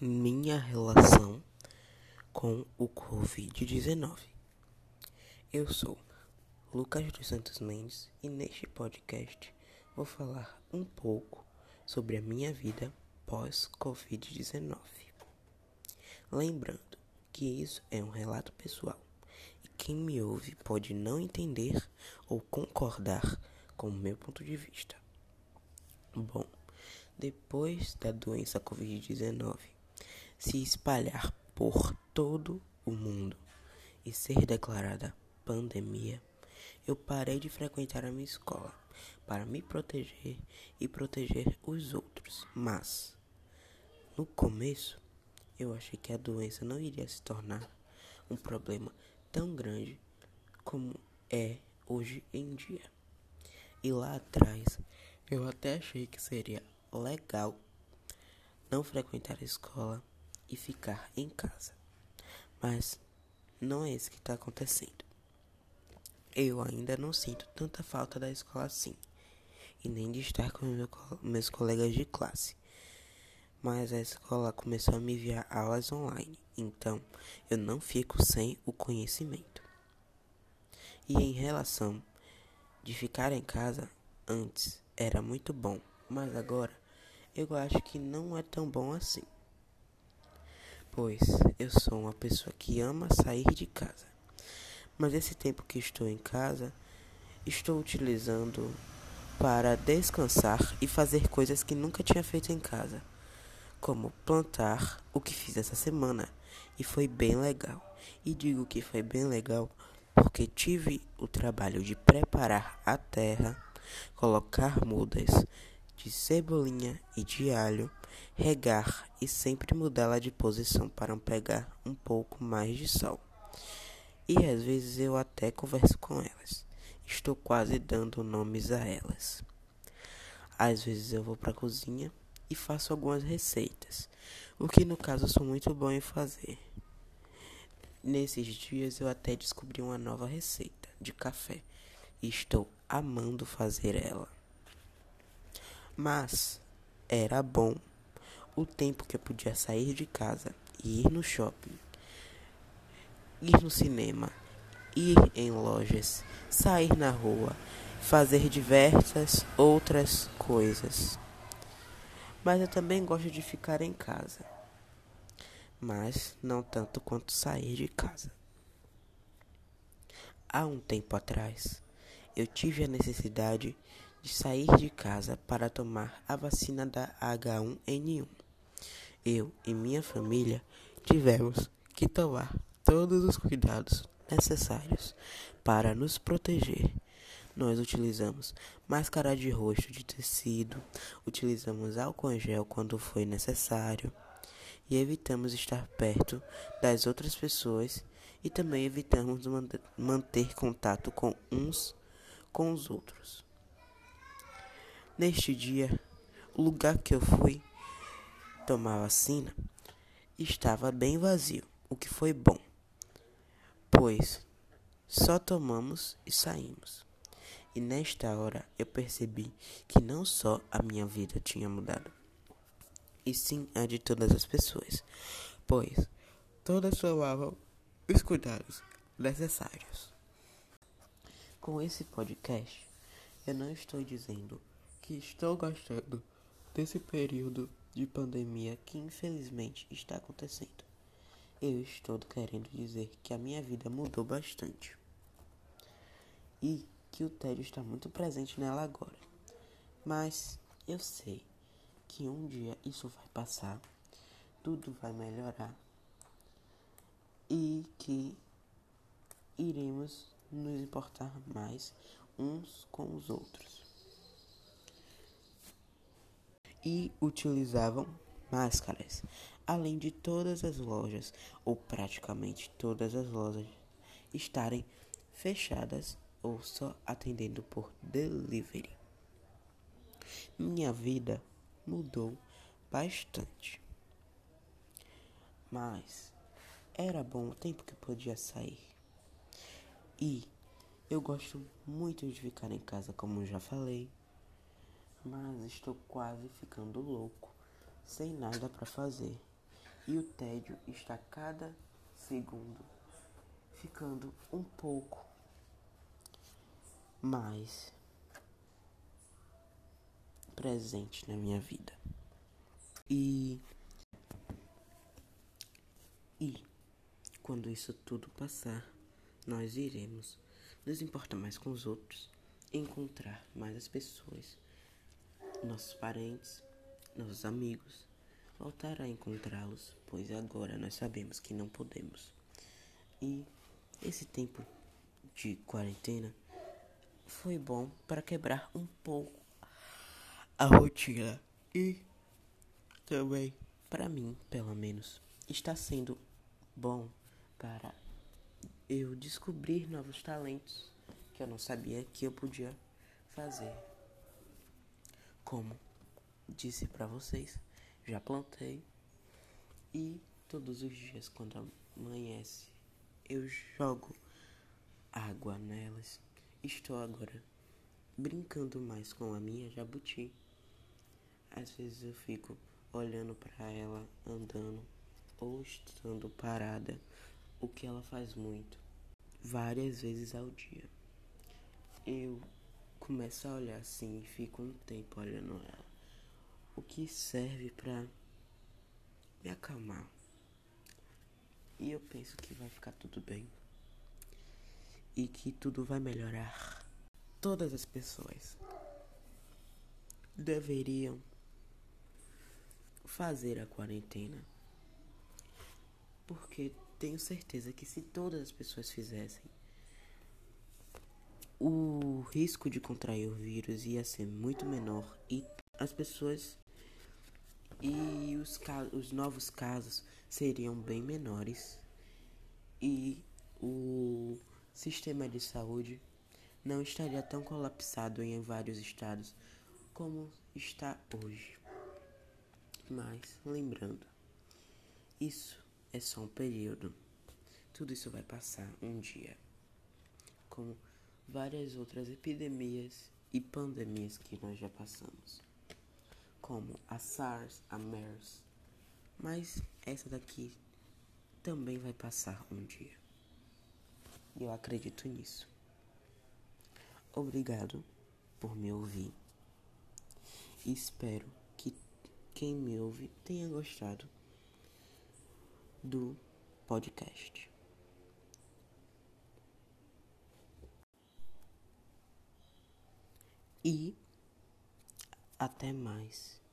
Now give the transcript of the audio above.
minha relação com o Covid-19. Eu sou Lucas dos Santos Mendes e neste podcast vou falar um pouco sobre a minha vida pós-Covid-19. Lembrando que isso é um relato pessoal e quem me ouve pode não entender ou concordar com o meu ponto de vista. Bom, depois da doença Covid-19 se espalhar por todo o mundo e ser declarada pandemia, eu parei de frequentar a minha escola para me proteger e proteger os outros. Mas, no começo, eu achei que a doença não iria se tornar um problema tão grande como é hoje em dia. E lá atrás, eu até achei que seria legal não frequentar a escola e ficar em casa. Mas não é isso que está acontecendo. Eu ainda não sinto tanta falta da escola assim, e nem de estar com meu, meus colegas de classe. Mas a escola começou a me enviar aulas online, então eu não fico sem o conhecimento. E em relação de ficar em casa, antes era muito bom, mas agora eu acho que não é tão bom assim. Pois eu sou uma pessoa que ama sair de casa. Mas esse tempo que estou em casa, estou utilizando para descansar e fazer coisas que nunca tinha feito em casa, como plantar, o que fiz essa semana, e foi bem legal. E digo que foi bem legal porque tive o trabalho de preparar a terra, colocar mudas, de cebolinha e de alho, regar e sempre mudá-la de posição para pegar um pouco mais de sol. E às vezes eu até converso com elas. Estou quase dando nomes a elas. Às vezes eu vou para a cozinha e faço algumas receitas, o que no caso sou muito bom em fazer. Nesses dias eu até descobri uma nova receita de café e estou amando fazer ela. Mas era bom o tempo que eu podia sair de casa e ir no shopping, ir no cinema, ir em lojas, sair na rua, fazer diversas outras coisas. Mas eu também gosto de ficar em casa, mas não tanto quanto sair de casa. Há um tempo atrás, eu tive a necessidade de sair de casa para tomar a vacina da H1N1. Eu e minha família tivemos que tomar todos os cuidados necessários para nos proteger. Nós utilizamos máscara de rosto de tecido, utilizamos álcool gel quando foi necessário e evitamos estar perto das outras pessoas e também evitamos manter contato com uns com os outros. Neste dia, o lugar que eu fui tomar vacina estava bem vazio, o que foi bom, pois só tomamos e saímos. E nesta hora eu percebi que não só a minha vida tinha mudado, e sim a de todas as pessoas, pois todas tomavam os cuidados necessários. Com esse podcast, eu não estou dizendo que estou gostando desse período de pandemia que infelizmente está acontecendo. Eu estou querendo dizer que a minha vida mudou bastante e que o tédio está muito presente nela agora. Mas eu sei que um dia isso vai passar, tudo vai melhorar e que iremos nos importar mais uns com os outros e utilizavam máscaras, além de todas as lojas, ou praticamente todas as lojas, estarem fechadas ou só atendendo por delivery. Minha vida mudou bastante. Mas era bom o tempo que podia sair. E eu gosto muito de ficar em casa, como já falei mas estou quase ficando louco, sem nada para fazer. E o tédio está cada segundo ficando um pouco mais presente na minha vida. E e quando isso tudo passar, nós iremos nos importar mais com os outros, encontrar mais as pessoas, nossos parentes, nossos amigos, voltar a encontrá-los, pois agora nós sabemos que não podemos. E esse tempo de quarentena foi bom para quebrar um pouco a rotina e também para mim, pelo menos, está sendo bom para eu descobrir novos talentos que eu não sabia que eu podia fazer. Como disse para vocês, já plantei e todos os dias quando amanhece eu jogo água nelas. Estou agora brincando mais com a minha jabuti. Às vezes eu fico olhando para ela andando ou estando parada, o que ela faz muito, várias vezes ao dia. Eu começo a olhar assim e fico um tempo olhando ela, o que serve para me acalmar. E eu penso que vai ficar tudo bem e que tudo vai melhorar. Todas as pessoas deveriam fazer a quarentena porque tenho certeza que se todas as pessoas fizessem, o risco de contrair o vírus ia ser muito menor e as pessoas e os, os novos casos seriam bem menores e o sistema de saúde não estaria tão colapsado em vários estados como está hoje. Mas lembrando, isso é só um período. Tudo isso vai passar um dia. Como várias outras epidemias e pandemias que nós já passamos. Como a SARS, a MERS. Mas essa daqui também vai passar um dia. Eu acredito nisso. Obrigado por me ouvir. Espero que quem me ouve tenha gostado do podcast. E até mais.